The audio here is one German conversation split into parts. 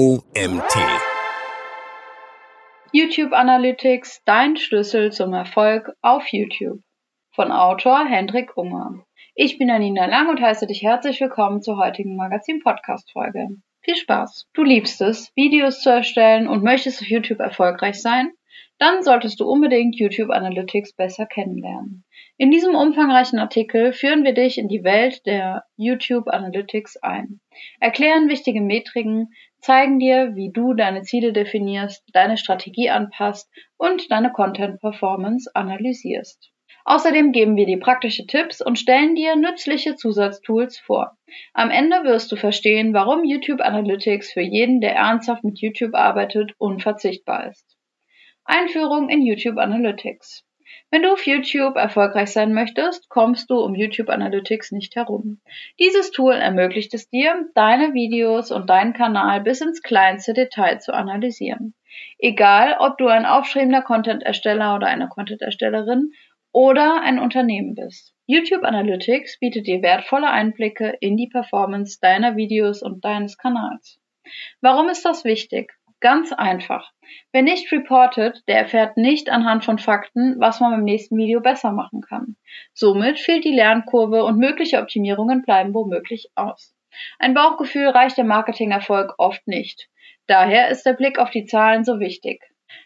OMT. YouTube Analytics, dein Schlüssel zum Erfolg auf YouTube. Von Autor Hendrik Unger. Ich bin Anina Lang und heiße dich herzlich willkommen zur heutigen Magazin-Podcast-Folge. Viel Spaß! Du liebst es, Videos zu erstellen und möchtest auf YouTube erfolgreich sein? Dann solltest du unbedingt YouTube Analytics besser kennenlernen. In diesem umfangreichen Artikel führen wir dich in die Welt der YouTube Analytics ein, erklären wichtige Metriken, zeigen dir, wie du deine Ziele definierst, deine Strategie anpasst und deine Content Performance analysierst. Außerdem geben wir dir praktische Tipps und stellen dir nützliche Zusatztools vor. Am Ende wirst du verstehen, warum YouTube Analytics für jeden, der ernsthaft mit YouTube arbeitet, unverzichtbar ist. Einführung in YouTube Analytics. Wenn du auf YouTube erfolgreich sein möchtest, kommst du um YouTube Analytics nicht herum. Dieses Tool ermöglicht es dir, deine Videos und deinen Kanal bis ins kleinste Detail zu analysieren. Egal, ob du ein aufstrebender Content-Ersteller oder eine Content-Erstellerin oder ein Unternehmen bist. YouTube Analytics bietet dir wertvolle Einblicke in die Performance deiner Videos und deines Kanals. Warum ist das wichtig? Ganz einfach. Wer nicht reportet, der erfährt nicht anhand von Fakten, was man beim nächsten Video besser machen kann. Somit fehlt die Lernkurve und mögliche Optimierungen bleiben womöglich aus. Ein Bauchgefühl reicht der Marketingerfolg oft nicht. Daher ist der Blick auf die Zahlen so wichtig.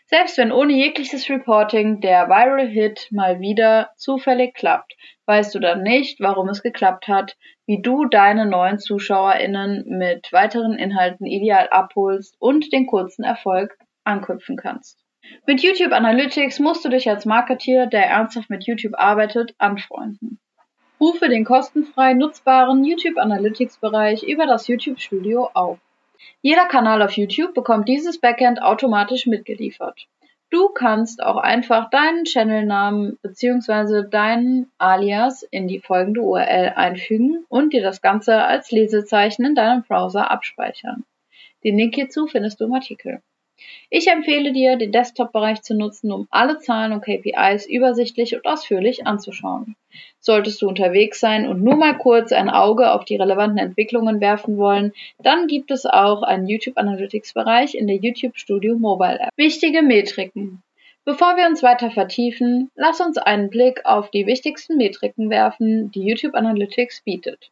Selbst wenn ohne jegliches Reporting der Viral Hit mal wieder zufällig klappt, weißt du dann nicht, warum es geklappt hat, wie du deine neuen ZuschauerInnen mit weiteren Inhalten ideal abholst und den kurzen Erfolg anknüpfen kannst. Mit YouTube Analytics musst du dich als Marketeer, der ernsthaft mit YouTube arbeitet, anfreunden. Rufe den kostenfrei nutzbaren YouTube Analytics Bereich über das YouTube Studio auf. Jeder Kanal auf YouTube bekommt dieses Backend automatisch mitgeliefert. Du kannst auch einfach deinen Channelnamen bzw. deinen Alias in die folgende URL einfügen und dir das Ganze als Lesezeichen in deinem Browser abspeichern. Den Link hierzu findest du im Artikel. Ich empfehle dir, den Desktop-Bereich zu nutzen, um alle Zahlen und KPIs übersichtlich und ausführlich anzuschauen. Solltest du unterwegs sein und nur mal kurz ein Auge auf die relevanten Entwicklungen werfen wollen, dann gibt es auch einen YouTube Analytics Bereich in der YouTube Studio Mobile App. Wichtige Metriken. Bevor wir uns weiter vertiefen, lass uns einen Blick auf die wichtigsten Metriken werfen, die YouTube Analytics bietet.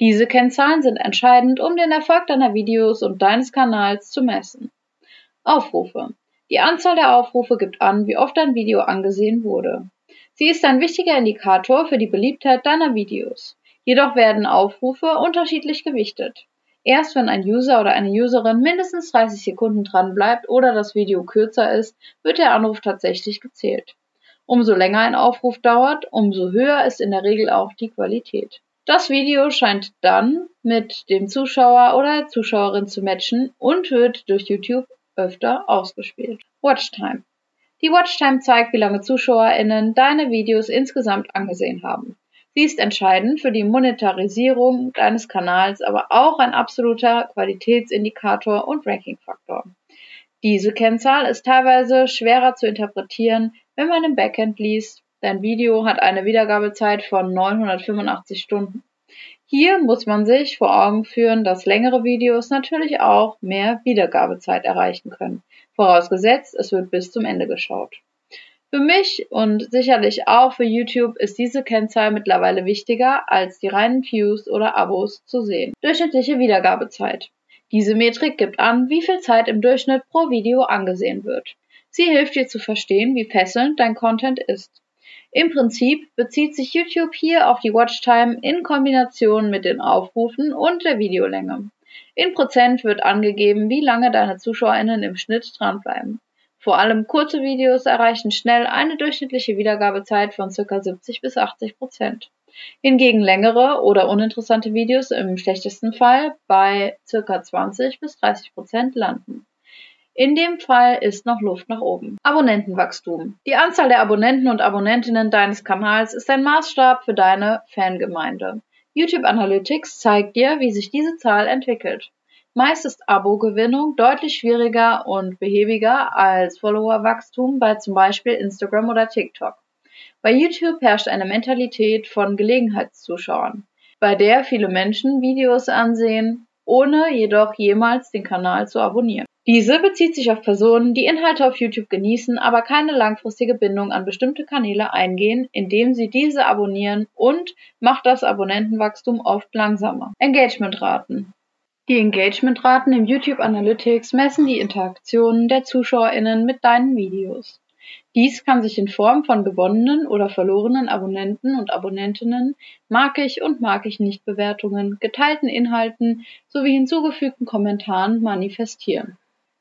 Diese Kennzahlen sind entscheidend, um den Erfolg deiner Videos und deines Kanals zu messen. Aufrufe. Die Anzahl der Aufrufe gibt an, wie oft ein Video angesehen wurde. Sie ist ein wichtiger Indikator für die Beliebtheit deiner Videos. Jedoch werden Aufrufe unterschiedlich gewichtet. Erst wenn ein User oder eine Userin mindestens 30 Sekunden dran bleibt oder das Video kürzer ist, wird der Anruf tatsächlich gezählt. Umso länger ein Aufruf dauert, umso höher ist in der Regel auch die Qualität. Das Video scheint dann mit dem Zuschauer oder der Zuschauerin zu matchen und wird durch YouTube öfter ausgespielt. Watchtime. Die Watchtime zeigt, wie lange ZuschauerInnen deine Videos insgesamt angesehen haben. Sie ist entscheidend für die Monetarisierung deines Kanals, aber auch ein absoluter Qualitätsindikator und Rankingfaktor. Diese Kennzahl ist teilweise schwerer zu interpretieren, wenn man im Backend liest, dein Video hat eine Wiedergabezeit von 985 Stunden. Hier muss man sich vor Augen führen, dass längere Videos natürlich auch mehr Wiedergabezeit erreichen können, vorausgesetzt es wird bis zum Ende geschaut. Für mich und sicherlich auch für YouTube ist diese Kennzahl mittlerweile wichtiger als die reinen Views oder Abos zu sehen. Durchschnittliche Wiedergabezeit. Diese Metrik gibt an, wie viel Zeit im Durchschnitt pro Video angesehen wird. Sie hilft dir zu verstehen, wie fesselnd dein Content ist. Im Prinzip bezieht sich YouTube hier auf die Watchtime in Kombination mit den Aufrufen und der Videolänge. In Prozent wird angegeben, wie lange deine ZuschauerInnen im Schnitt dranbleiben. Vor allem kurze Videos erreichen schnell eine durchschnittliche Wiedergabezeit von ca. 70 bis 80 Prozent. Hingegen längere oder uninteressante Videos im schlechtesten Fall bei ca. 20 bis 30 Prozent landen. In dem Fall ist noch Luft nach oben. Abonnentenwachstum. Die Anzahl der Abonnenten und Abonnentinnen deines Kanals ist ein Maßstab für deine Fangemeinde. YouTube Analytics zeigt dir, wie sich diese Zahl entwickelt. Meist ist Abo-Gewinnung deutlich schwieriger und behäbiger als Followerwachstum bei zum Beispiel Instagram oder TikTok. Bei YouTube herrscht eine Mentalität von Gelegenheitszuschauern, bei der viele Menschen Videos ansehen, ohne jedoch jemals den Kanal zu abonnieren. Diese bezieht sich auf Personen, die Inhalte auf YouTube genießen, aber keine langfristige Bindung an bestimmte Kanäle eingehen, indem sie diese abonnieren und macht das Abonnentenwachstum oft langsamer. Engagementraten. Die Engagementraten im YouTube Analytics messen die Interaktionen der ZuschauerInnen mit deinen Videos. Dies kann sich in Form von gewonnenen oder verlorenen Abonnenten und Abonnentinnen, mag ich und mag ich nicht Bewertungen, geteilten Inhalten sowie hinzugefügten Kommentaren manifestieren.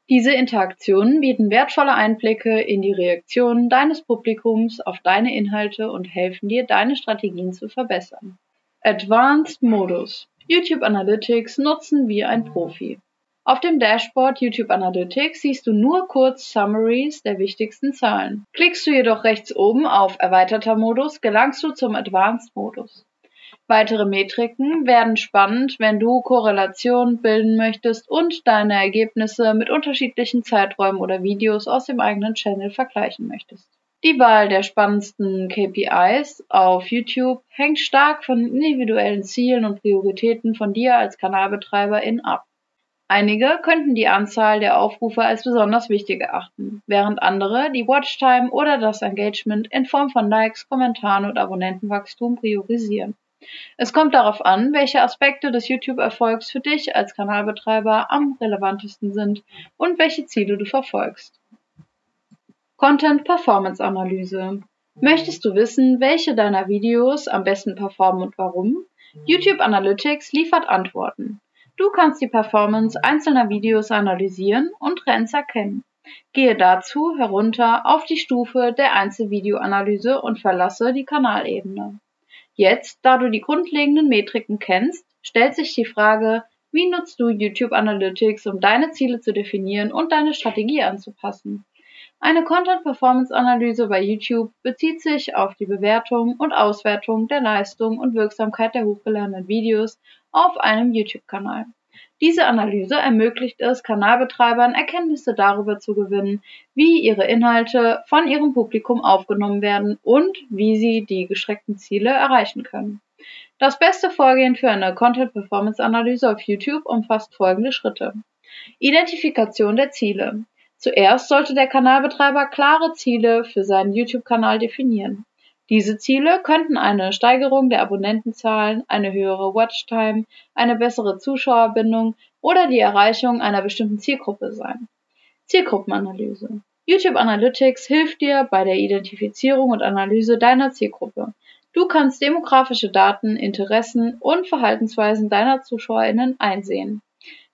Diese Interaktionen bieten wertvolle Einblicke in die Reaktionen deines Publikums auf deine Inhalte und helfen dir, deine Strategien zu verbessern. Advanced Modus YouTube Analytics nutzen wie ein Profi. Auf dem Dashboard YouTube Analytics siehst du nur kurz Summaries der wichtigsten Zahlen. Klickst du jedoch rechts oben auf Erweiterter Modus, gelangst du zum Advanced Modus. Weitere Metriken werden spannend, wenn du Korrelationen bilden möchtest und deine Ergebnisse mit unterschiedlichen Zeiträumen oder Videos aus dem eigenen Channel vergleichen möchtest. Die Wahl der spannendsten KPIs auf YouTube hängt stark von individuellen Zielen und Prioritäten von dir als Kanalbetreiberin ab. Einige könnten die Anzahl der Aufrufe als besonders wichtig erachten, während andere die Watchtime oder das Engagement in Form von Likes, Kommentaren und Abonnentenwachstum priorisieren. Es kommt darauf an, welche Aspekte des YouTube-Erfolgs für dich als Kanalbetreiber am relevantesten sind und welche Ziele du verfolgst. Content Performance Analyse. Möchtest du wissen, welche deiner Videos am besten performen und warum? YouTube Analytics liefert Antworten. Du kannst die Performance einzelner Videos analysieren und Trends erkennen. Gehe dazu herunter auf die Stufe der Einzelvideoanalyse und verlasse die Kanalebene. Jetzt, da du die grundlegenden Metriken kennst, stellt sich die Frage, wie nutzt du YouTube Analytics, um deine Ziele zu definieren und deine Strategie anzupassen? Eine Content Performance Analyse bei YouTube bezieht sich auf die Bewertung und Auswertung der Leistung und Wirksamkeit der hochgeladenen Videos auf einem YouTube-Kanal. Diese Analyse ermöglicht es Kanalbetreibern, Erkenntnisse darüber zu gewinnen, wie ihre Inhalte von ihrem Publikum aufgenommen werden und wie sie die gestreckten Ziele erreichen können. Das beste Vorgehen für eine Content Performance Analyse auf YouTube umfasst folgende Schritte. Identifikation der Ziele. Zuerst sollte der Kanalbetreiber klare Ziele für seinen YouTube-Kanal definieren. Diese Ziele könnten eine Steigerung der Abonnentenzahlen, eine höhere Watchtime, eine bessere Zuschauerbindung oder die Erreichung einer bestimmten Zielgruppe sein. Zielgruppenanalyse. YouTube Analytics hilft dir bei der Identifizierung und Analyse deiner Zielgruppe. Du kannst demografische Daten, Interessen und Verhaltensweisen deiner ZuschauerInnen einsehen.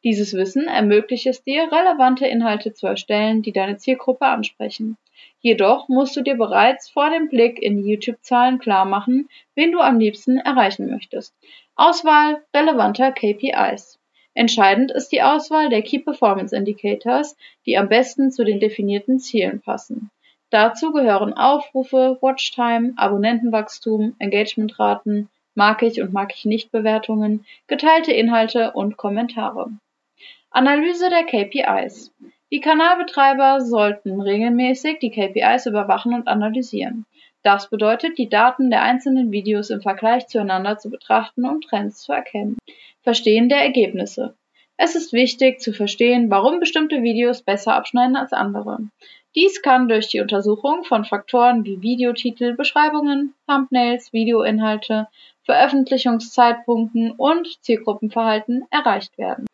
Dieses Wissen ermöglicht es dir, relevante Inhalte zu erstellen, die deine Zielgruppe ansprechen. Jedoch musst du dir bereits vor dem Blick in die YouTube-Zahlen klarmachen, wen du am liebsten erreichen möchtest. Auswahl relevanter KPIs. Entscheidend ist die Auswahl der Key Performance Indicators, die am besten zu den definierten Zielen passen. Dazu gehören Aufrufe, Watchtime, Abonnentenwachstum, Engagementraten, mag ich und mag ich nicht Bewertungen, geteilte Inhalte und Kommentare. Analyse der KPIs. Die Kanalbetreiber sollten regelmäßig die KPIs überwachen und analysieren. Das bedeutet, die Daten der einzelnen Videos im Vergleich zueinander zu betrachten und Trends zu erkennen. Verstehen der Ergebnisse. Es ist wichtig zu verstehen, warum bestimmte Videos besser abschneiden als andere. Dies kann durch die Untersuchung von Faktoren wie Videotitel, Beschreibungen, Thumbnails, Videoinhalte, Veröffentlichungszeitpunkten und Zielgruppenverhalten erreicht werden.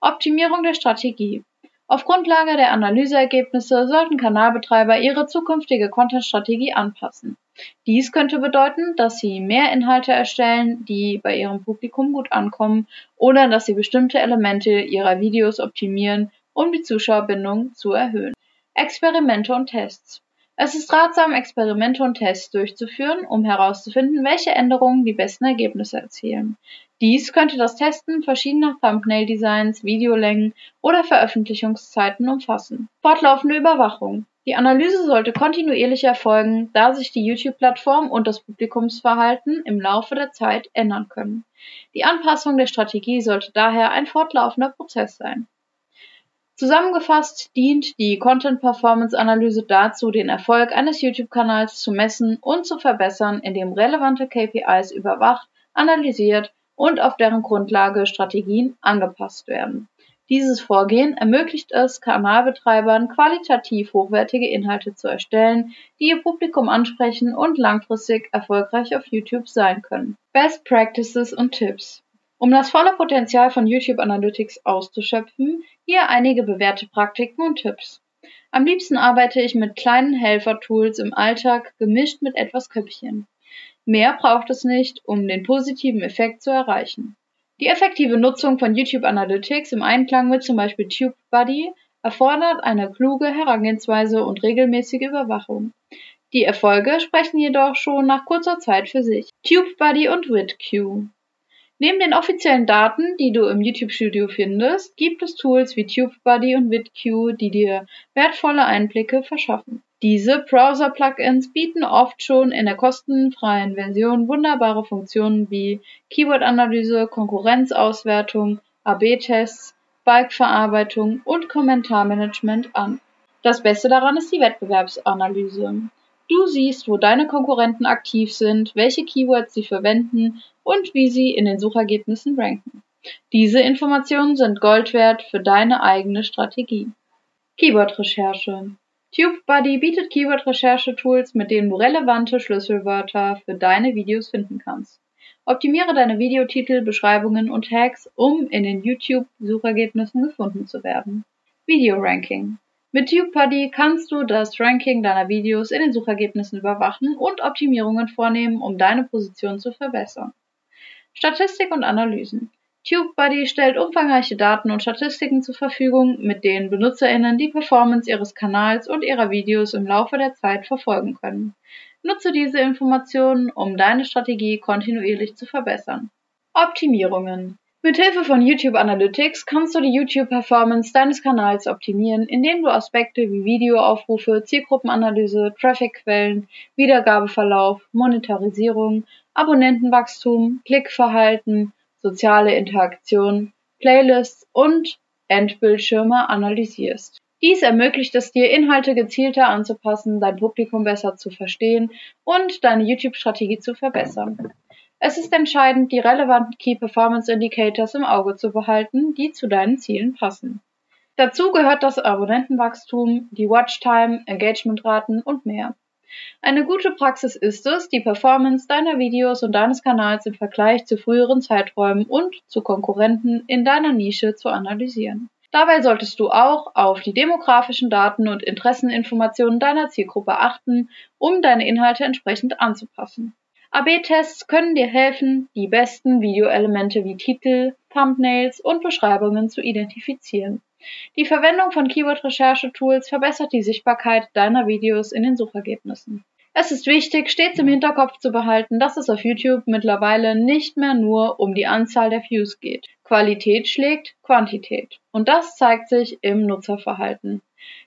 Optimierung der Strategie. Auf Grundlage der Analyseergebnisse sollten Kanalbetreiber ihre zukünftige Content-Strategie anpassen. Dies könnte bedeuten, dass sie mehr Inhalte erstellen, die bei ihrem Publikum gut ankommen, oder dass sie bestimmte Elemente ihrer Videos optimieren, um die Zuschauerbindung zu erhöhen. Experimente und Tests. Es ist ratsam, Experimente und Tests durchzuführen, um herauszufinden, welche Änderungen die besten Ergebnisse erzielen. Dies könnte das Testen verschiedener Thumbnail-Designs, Videolängen oder Veröffentlichungszeiten umfassen. Fortlaufende Überwachung. Die Analyse sollte kontinuierlich erfolgen, da sich die YouTube-Plattform und das Publikumsverhalten im Laufe der Zeit ändern können. Die Anpassung der Strategie sollte daher ein fortlaufender Prozess sein. Zusammengefasst dient die Content Performance Analyse dazu, den Erfolg eines YouTube-Kanals zu messen und zu verbessern, indem relevante KPIs überwacht, analysiert und auf deren Grundlage Strategien angepasst werden. Dieses Vorgehen ermöglicht es Kanalbetreibern, qualitativ hochwertige Inhalte zu erstellen, die ihr Publikum ansprechen und langfristig erfolgreich auf YouTube sein können. Best Practices und Tipps. Um das volle Potenzial von YouTube Analytics auszuschöpfen, hier einige bewährte Praktiken und Tipps. Am liebsten arbeite ich mit kleinen Helfer-Tools im Alltag, gemischt mit etwas Köpfchen. Mehr braucht es nicht, um den positiven Effekt zu erreichen. Die effektive Nutzung von YouTube Analytics im Einklang mit zum Beispiel TubeBuddy erfordert eine kluge Herangehensweise und regelmäßige Überwachung. Die Erfolge sprechen jedoch schon nach kurzer Zeit für sich. TubeBuddy und WidQ. Neben den offiziellen Daten, die du im YouTube Studio findest, gibt es Tools wie TubeBuddy und WidQ, die dir wertvolle Einblicke verschaffen. Diese Browser-Plugins bieten oft schon in der kostenfreien Version wunderbare Funktionen wie Keyword-Analyse, Konkurrenzauswertung, AB-Tests, Bike-Verarbeitung und Kommentarmanagement an. Das Beste daran ist die Wettbewerbsanalyse. Du siehst, wo deine Konkurrenten aktiv sind, welche Keywords sie verwenden und wie sie in den Suchergebnissen ranken. Diese Informationen sind Gold wert für deine eigene Strategie. Keyword-Recherche TubeBuddy bietet Keyword-Recherche-Tools, mit denen du relevante Schlüsselwörter für deine Videos finden kannst. Optimiere deine Videotitel, Beschreibungen und Tags, um in den YouTube-Suchergebnissen gefunden zu werden. Video-Ranking. Mit TubeBuddy kannst du das Ranking deiner Videos in den Suchergebnissen überwachen und Optimierungen vornehmen, um deine Position zu verbessern. Statistik und Analysen. TubeBuddy stellt umfangreiche Daten und Statistiken zur Verfügung, mit denen BenutzerInnen die Performance ihres Kanals und ihrer Videos im Laufe der Zeit verfolgen können. Nutze diese Informationen, um deine Strategie kontinuierlich zu verbessern. Optimierungen. Mithilfe von YouTube Analytics kannst du die YouTube-Performance deines Kanals optimieren, indem du Aspekte wie Videoaufrufe, Zielgruppenanalyse, Trafficquellen, Wiedergabeverlauf, Monetarisierung, Abonnentenwachstum, Klickverhalten, soziale Interaktion, Playlists und Endbildschirme analysierst. Dies ermöglicht es dir, Inhalte gezielter anzupassen, dein Publikum besser zu verstehen und deine YouTube-Strategie zu verbessern. Es ist entscheidend, die relevanten Key Performance Indicators im Auge zu behalten, die zu deinen Zielen passen. Dazu gehört das Abonnentenwachstum, die Watchtime, Engagementraten und mehr. Eine gute Praxis ist es, die Performance deiner Videos und deines Kanals im Vergleich zu früheren Zeiträumen und zu Konkurrenten in deiner Nische zu analysieren. Dabei solltest du auch auf die demografischen Daten und Interesseninformationen deiner Zielgruppe achten, um deine Inhalte entsprechend anzupassen. AB-Tests können dir helfen, die besten Videoelemente wie Titel, Thumbnails und Beschreibungen zu identifizieren. Die Verwendung von Keyword-Recherche-Tools verbessert die Sichtbarkeit deiner Videos in den Suchergebnissen. Es ist wichtig, stets im Hinterkopf zu behalten, dass es auf YouTube mittlerweile nicht mehr nur um die Anzahl der Views geht. Qualität schlägt Quantität. Und das zeigt sich im Nutzerverhalten.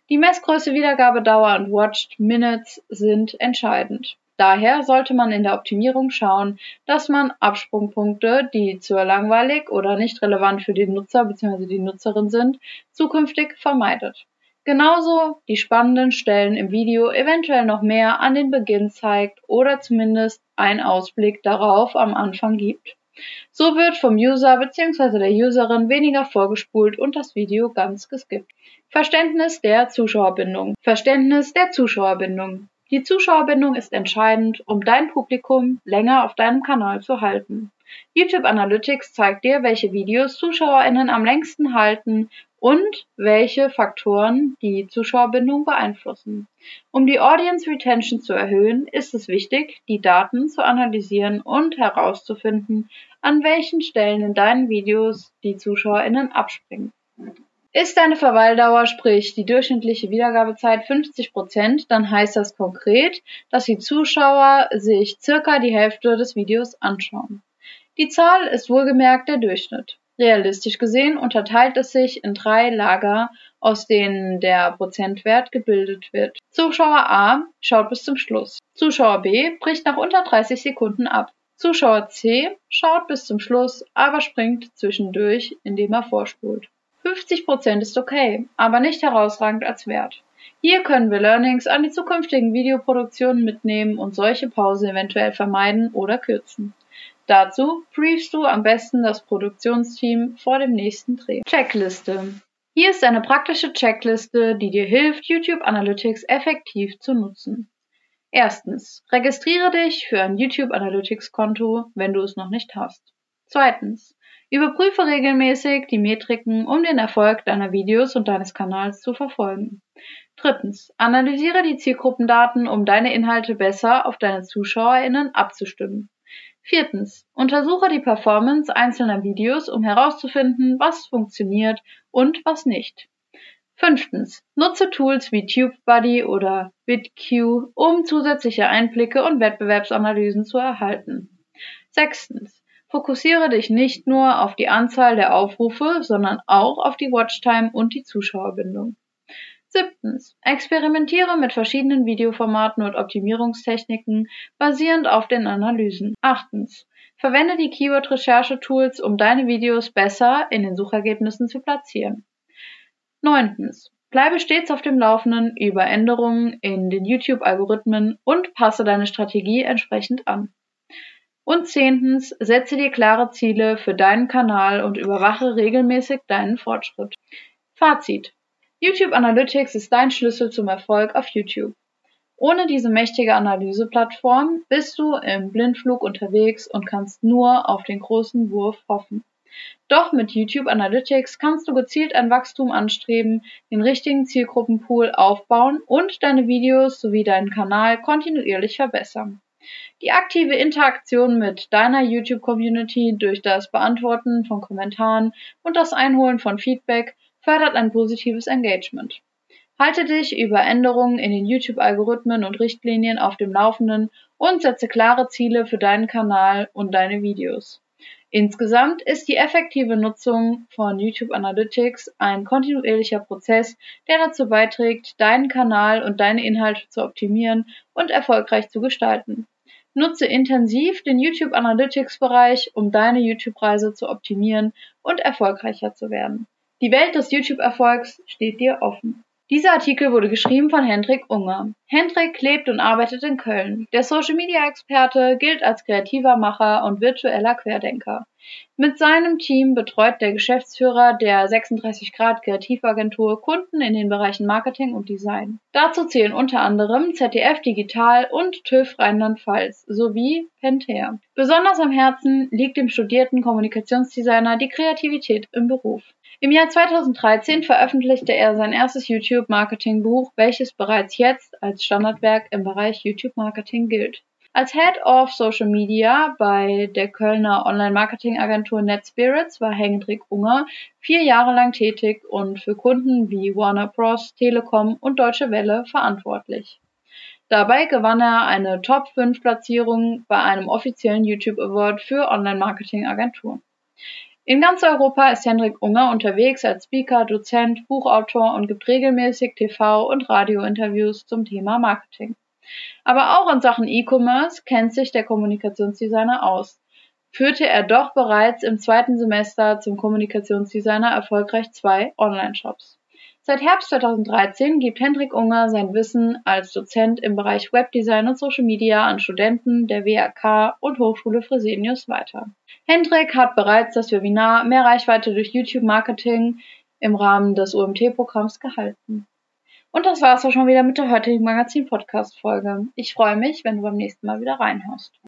Die Messgröße, Wiedergabedauer und Watched Minutes sind entscheidend. Daher sollte man in der Optimierung schauen, dass man Absprungpunkte, die zu langweilig oder nicht relevant für den Nutzer bzw. die Nutzerin sind, zukünftig vermeidet. Genauso die spannenden Stellen im Video eventuell noch mehr an den Beginn zeigt oder zumindest einen Ausblick darauf am Anfang gibt. So wird vom User bzw. der Userin weniger vorgespult und das Video ganz geskippt. Verständnis der Zuschauerbindung. Verständnis der Zuschauerbindung. Die Zuschauerbindung ist entscheidend, um dein Publikum länger auf deinem Kanal zu halten. YouTube Analytics zeigt dir, welche Videos ZuschauerInnen am längsten halten und welche Faktoren die Zuschauerbindung beeinflussen. Um die Audience Retention zu erhöhen, ist es wichtig, die Daten zu analysieren und herauszufinden, an welchen Stellen in deinen Videos die ZuschauerInnen abspringen. Ist deine Verweildauer, sprich die durchschnittliche Wiedergabezeit 50 Prozent, dann heißt das konkret, dass die Zuschauer sich circa die Hälfte des Videos anschauen. Die Zahl ist wohlgemerkt der Durchschnitt. Realistisch gesehen unterteilt es sich in drei Lager, aus denen der Prozentwert gebildet wird. Zuschauer A schaut bis zum Schluss. Zuschauer B bricht nach unter 30 Sekunden ab. Zuschauer C schaut bis zum Schluss, aber springt zwischendurch, indem er vorspult. 50% ist okay, aber nicht herausragend als Wert. Hier können wir Learnings an die zukünftigen Videoproduktionen mitnehmen und solche Pausen eventuell vermeiden oder kürzen. Dazu briefst du am besten das Produktionsteam vor dem nächsten Dreh. Checkliste. Hier ist eine praktische Checkliste, die dir hilft, YouTube Analytics effektiv zu nutzen. Erstens, registriere dich für ein YouTube Analytics Konto, wenn du es noch nicht hast. Zweitens, überprüfe regelmäßig die Metriken, um den Erfolg deiner Videos und deines Kanals zu verfolgen. Drittens, analysiere die Zielgruppendaten, um deine Inhalte besser auf deine ZuschauerInnen abzustimmen. Viertens, untersuche die Performance einzelner Videos, um herauszufinden, was funktioniert und was nicht. Fünftens, nutze Tools wie TubeBuddy oder BitQ, um zusätzliche Einblicke und Wettbewerbsanalysen zu erhalten. Sechstens, fokussiere dich nicht nur auf die Anzahl der Aufrufe, sondern auch auf die Watchtime und die Zuschauerbindung. Siebtens. Experimentiere mit verschiedenen Videoformaten und Optimierungstechniken basierend auf den Analysen. Achtens. Verwende die Keyword-Recherche-Tools, um deine Videos besser in den Suchergebnissen zu platzieren. Neuntens. Bleibe stets auf dem Laufenden über Änderungen in den YouTube-Algorithmen und passe deine Strategie entsprechend an. Und zehntens, setze dir klare Ziele für deinen Kanal und überwache regelmäßig deinen Fortschritt. Fazit. YouTube Analytics ist dein Schlüssel zum Erfolg auf YouTube. Ohne diese mächtige Analyseplattform bist du im Blindflug unterwegs und kannst nur auf den großen Wurf hoffen. Doch mit YouTube Analytics kannst du gezielt ein Wachstum anstreben, den richtigen Zielgruppenpool aufbauen und deine Videos sowie deinen Kanal kontinuierlich verbessern. Die aktive Interaktion mit deiner YouTube-Community durch das Beantworten von Kommentaren und das Einholen von Feedback fördert ein positives Engagement. Halte dich über Änderungen in den YouTube-Algorithmen und Richtlinien auf dem Laufenden und setze klare Ziele für deinen Kanal und deine Videos. Insgesamt ist die effektive Nutzung von YouTube Analytics ein kontinuierlicher Prozess, der dazu beiträgt, deinen Kanal und deine Inhalte zu optimieren und erfolgreich zu gestalten. Nutze intensiv den YouTube Analytics Bereich, um deine YouTube-Reise zu optimieren und erfolgreicher zu werden. Die Welt des YouTube-Erfolgs steht dir offen. Dieser Artikel wurde geschrieben von Hendrik Unger. Hendrik lebt und arbeitet in Köln. Der Social-Media-Experte gilt als kreativer Macher und virtueller Querdenker. Mit seinem Team betreut der Geschäftsführer der 36 Grad Kreativagentur Kunden in den Bereichen Marketing und Design. Dazu zählen unter anderem ZDF Digital und TÜV Rheinland-Pfalz sowie Pentair. Besonders am Herzen liegt dem studierten Kommunikationsdesigner die Kreativität im Beruf. Im Jahr 2013 veröffentlichte er sein erstes YouTube-Marketing-Buch, welches bereits jetzt als Standardwerk im Bereich YouTube-Marketing gilt. Als Head of Social Media bei der Kölner Online-Marketing-Agentur NetSpirits war Hendrik Unger vier Jahre lang tätig und für Kunden wie Warner Bros., Telekom und Deutsche Welle verantwortlich. Dabei gewann er eine Top-5-Platzierung bei einem offiziellen YouTube Award für Online-Marketing-Agenturen. In ganz Europa ist Hendrik Unger unterwegs als Speaker, Dozent, Buchautor und gibt regelmäßig TV- und Radiointerviews zum Thema Marketing. Aber auch in Sachen E-Commerce kennt sich der Kommunikationsdesigner aus. Führte er doch bereits im zweiten Semester zum Kommunikationsdesigner erfolgreich zwei Online-Shops. Seit Herbst 2013 gibt Hendrik Unger sein Wissen als Dozent im Bereich Webdesign und Social Media an Studenten der WAK und Hochschule Fresenius weiter. Hendrik hat bereits das Webinar Mehr Reichweite durch YouTube Marketing im Rahmen des UMT-Programms gehalten. Und das war's auch schon wieder mit der heutigen Magazin-Podcast-Folge. Ich freue mich, wenn du beim nächsten Mal wieder reinhörst.